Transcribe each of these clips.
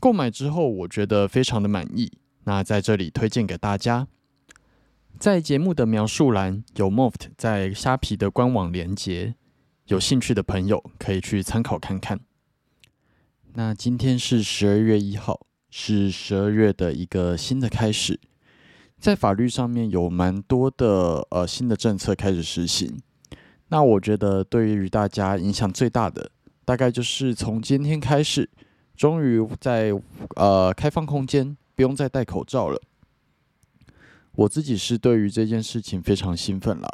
购买之后，我觉得非常的满意。那在这里推荐给大家，在节目的描述栏有 Moft 在虾皮的官网连接，有兴趣的朋友可以去参考看看。那今天是十二月一号，是十二月的一个新的开始，在法律上面有蛮多的呃新的政策开始实行。那我觉得对于大家影响最大的，大概就是从今天开始。终于在呃开放空间不用再戴口罩了。我自己是对于这件事情非常兴奋啦，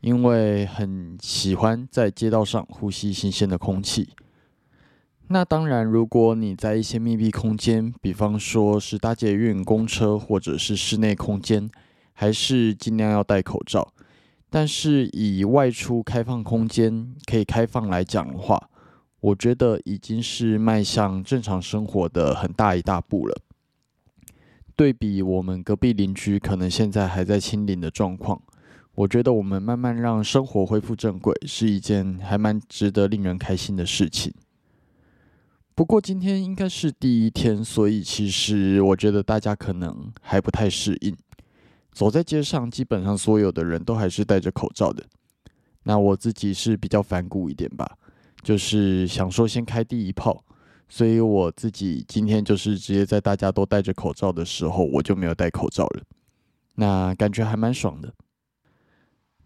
因为很喜欢在街道上呼吸新鲜的空气。那当然，如果你在一些密闭空间，比方说是搭捷运、公车或者是室内空间，还是尽量要戴口罩。但是以外出开放空间可以开放来讲的话，我觉得已经是迈向正常生活的很大一大步了。对比我们隔壁邻居，可能现在还在清零的状况，我觉得我们慢慢让生活恢复正轨，是一件还蛮值得令人开心的事情。不过今天应该是第一天，所以其实我觉得大家可能还不太适应。走在街上，基本上所有的人都还是戴着口罩的。那我自己是比较反骨一点吧。就是想说先开第一炮，所以我自己今天就是直接在大家都戴着口罩的时候，我就没有戴口罩了。那感觉还蛮爽的。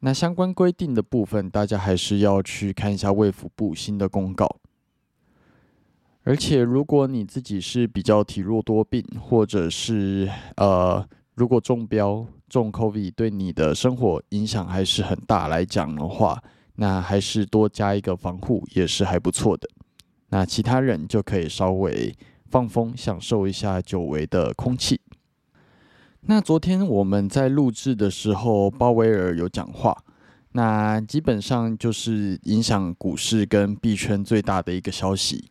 那相关规定的部分，大家还是要去看一下卫福部新的公告。而且如果你自己是比较体弱多病，或者是呃，如果中标中 COVID 对你的生活影响还是很大来讲的话。那还是多加一个防护也是还不错的。那其他人就可以稍微放风，享受一下久违的空气。那昨天我们在录制的时候，鲍威尔有讲话，那基本上就是影响股市跟币圈最大的一个消息。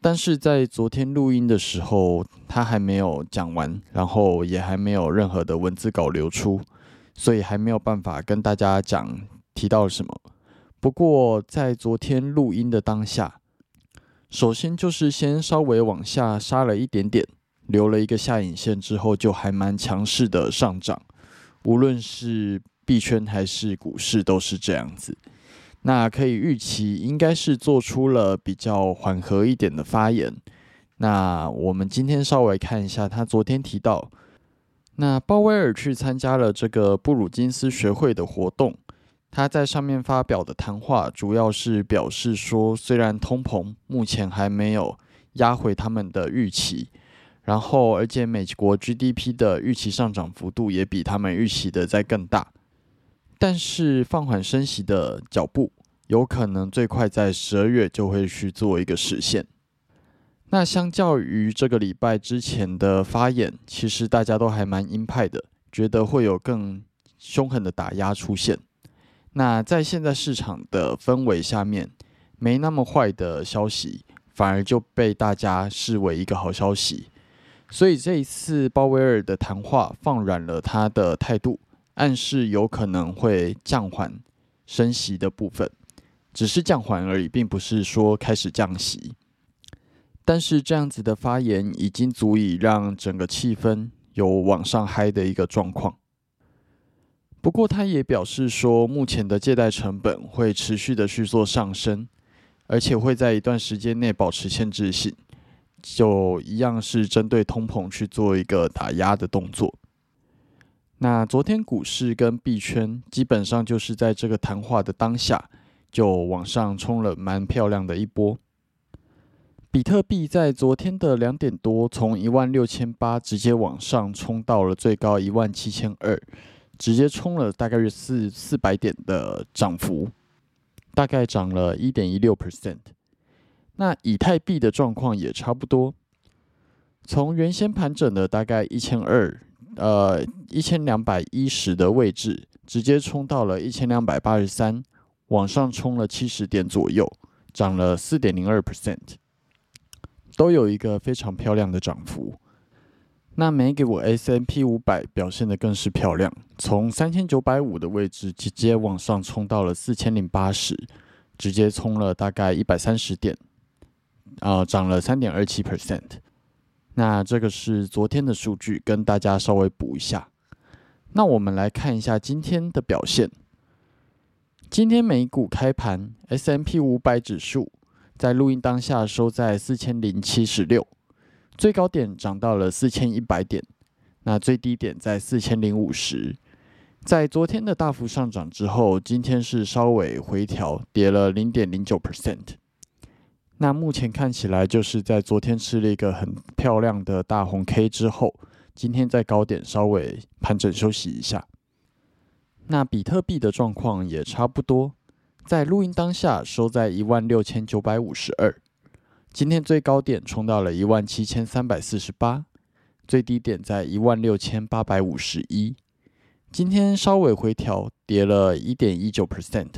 但是在昨天录音的时候，他还没有讲完，然后也还没有任何的文字稿流出，所以还没有办法跟大家讲提到了什么。不过，在昨天录音的当下，首先就是先稍微往下杀了一点点，留了一个下影线之后，就还蛮强势的上涨。无论是币圈还是股市，都是这样子。那可以预期，应该是做出了比较缓和一点的发言。那我们今天稍微看一下，他昨天提到，那鲍威尔去参加了这个布鲁金斯学会的活动。他在上面发表的谈话，主要是表示说，虽然通膨目前还没有压回他们的预期，然后而且美国 GDP 的预期上涨幅度也比他们预期的在更大，但是放缓升息的脚步，有可能最快在十二月就会去做一个实现。那相较于这个礼拜之前的发言，其实大家都还蛮鹰派的，觉得会有更凶狠的打压出现。那在现在市场的氛围下面，没那么坏的消息反而就被大家视为一个好消息，所以这一次鲍威尔的谈话放软了他的态度，暗示有可能会降缓升息的部分，只是降缓而已，并不是说开始降息。但是这样子的发言已经足以让整个气氛有往上嗨的一个状况。不过他也表示说，目前的借贷成本会持续的去做上升，而且会在一段时间内保持限制性，就一样是针对通膨去做一个打压的动作。那昨天股市跟币圈基本上就是在这个谈话的当下就往上冲了蛮漂亮的一波。比特币在昨天的两点多，从一万六千八直接往上冲到了最高一万七千二，直接冲了大概是四四百点的涨幅，大概涨了一点一六 percent。那以太币的状况也差不多，从原先盘整的大概一千二，呃一千两百一十的位置，直接冲到了一千两百八十三，往上冲了七十点左右，涨了四点零二 percent。都有一个非常漂亮的涨幅。那美股 S M P 五百表现的更是漂亮，从三千九百五的位置直接往上冲到了四千零八十，直接冲了大概一百三十点，啊，涨了三点二七 percent。那这个是昨天的数据，跟大家稍微补一下。那我们来看一下今天的表现。今天美股开盘，S M P 五百指数。在录音当下收在四千零七十六，最高点涨到了四千一百点，那最低点在四千零五十。在昨天的大幅上涨之后，今天是稍微回调，跌了零点零九 percent。那目前看起来就是在昨天吃了一个很漂亮的大红 K 之后，今天在高点稍微盘整休息一下。那比特币的状况也差不多。在录音当下收在一万六千九百五十二，今天最高点冲到了一万七千三百四十八，最低点在一万六千八百五十一。今天稍微回调，跌了一点一九 percent，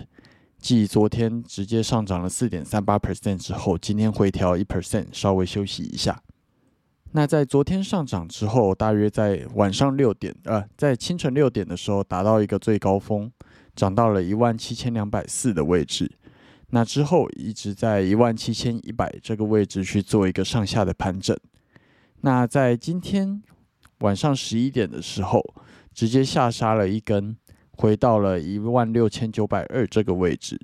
继昨天直接上涨了四点三八 percent 之后，今天回调一 percent，稍微休息一下。那在昨天上涨之后，大约在晚上六点，呃，在清晨六点的时候达到一个最高峰。涨到了一万七千两百四的位置，那之后一直在一万七千一百这个位置去做一个上下的盘整。那在今天晚上十一点的时候，直接下杀了一根，回到了一万六千九百二这个位置。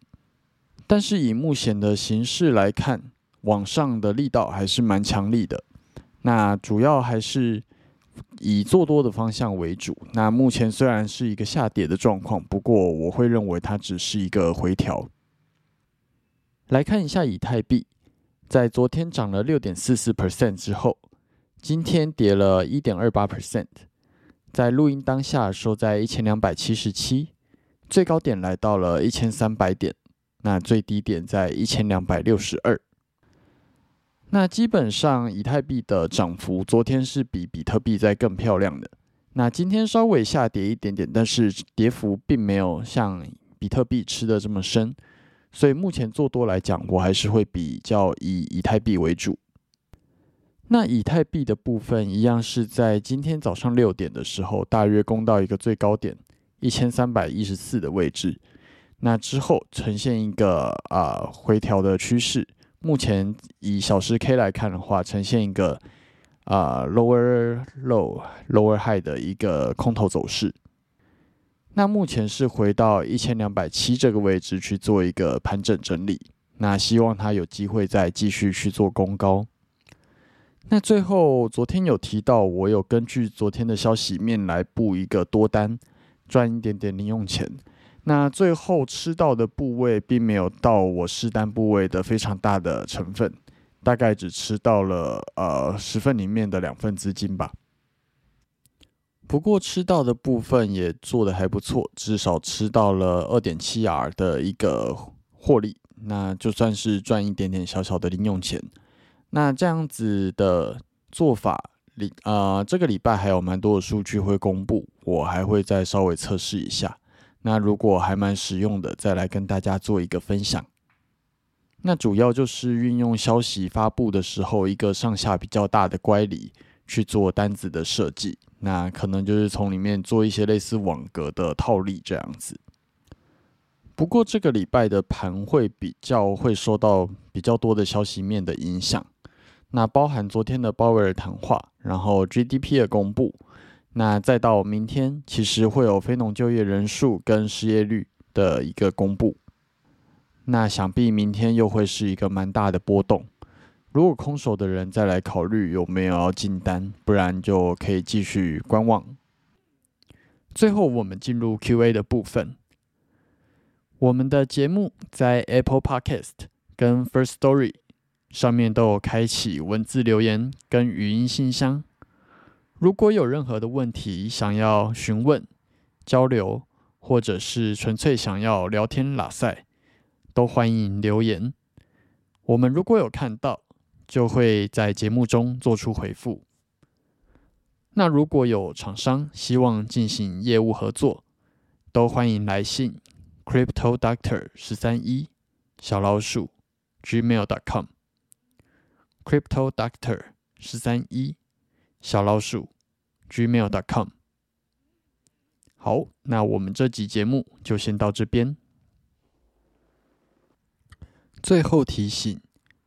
但是以目前的形势来看，往上的力道还是蛮强力的。那主要还是。以做多的方向为主。那目前虽然是一个下跌的状况，不过我会认为它只是一个回调。来看一下以太币，在昨天涨了六点四四 percent 之后，今天跌了一点二八 percent，在录音当下收在一千两百七十七，最高点来到了一千三百点，那最低点在一千两百六十二。那基本上，以太币的涨幅昨天是比比特币在更漂亮的。那今天稍微下跌一点点，但是跌幅并没有像比特币吃的这么深。所以目前做多来讲，我还是会比较以以太币为主。那以太币的部分一样是在今天早上六点的时候，大约攻到一个最高点一千三百一十四的位置。那之后呈现一个啊回调的趋势。目前以小时 K 来看的话，呈现一个啊 lower low lower high 的一个空头走势。那目前是回到一千两百七这个位置去做一个盘整整理。那希望它有机会再继续去做攻高。那最后昨天有提到，我有根据昨天的消息面来布一个多单，赚一点点零用钱。那最后吃到的部位并没有到我试单部位的非常大的成分，大概只吃到了呃十份里面的两份资金吧。不过吃到的部分也做的还不错，至少吃到了二点七 R 的一个获利，那就算是赚一点点小小的零用钱。那这样子的做法，礼呃这个礼拜还有蛮多的数据会公布，我还会再稍微测试一下。那如果还蛮实用的，再来跟大家做一个分享。那主要就是运用消息发布的时候一个上下比较大的乖离，去做单子的设计，那可能就是从里面做一些类似网格的套利这样子。不过这个礼拜的盘会比较会受到比较多的消息面的影响，那包含昨天的鲍威尔谈话，然后 GDP 的公布，那再到明天其实会有非农就业人数跟失业率的一个公布，那想必明天又会是一个蛮大的波动。如果空手的人再来考虑有没有要进单，不然就可以继续观望。最后我们进入 Q&A 的部分。我们的节目在 Apple Podcast 跟 First Story 上面都有开启文字留言跟语音信箱。如果有任何的问题想要询问、交流，或者是纯粹想要聊天拉塞，都欢迎留言。我们如果有看到，就会在节目中做出回复。那如果有厂商希望进行业务合作，都欢迎来信。Crypto Doctor 十三一小老鼠 gmail.com Crypto Doctor 十三一小老鼠 gmail.com 好，那我们这集节目就先到这边。最后提醒：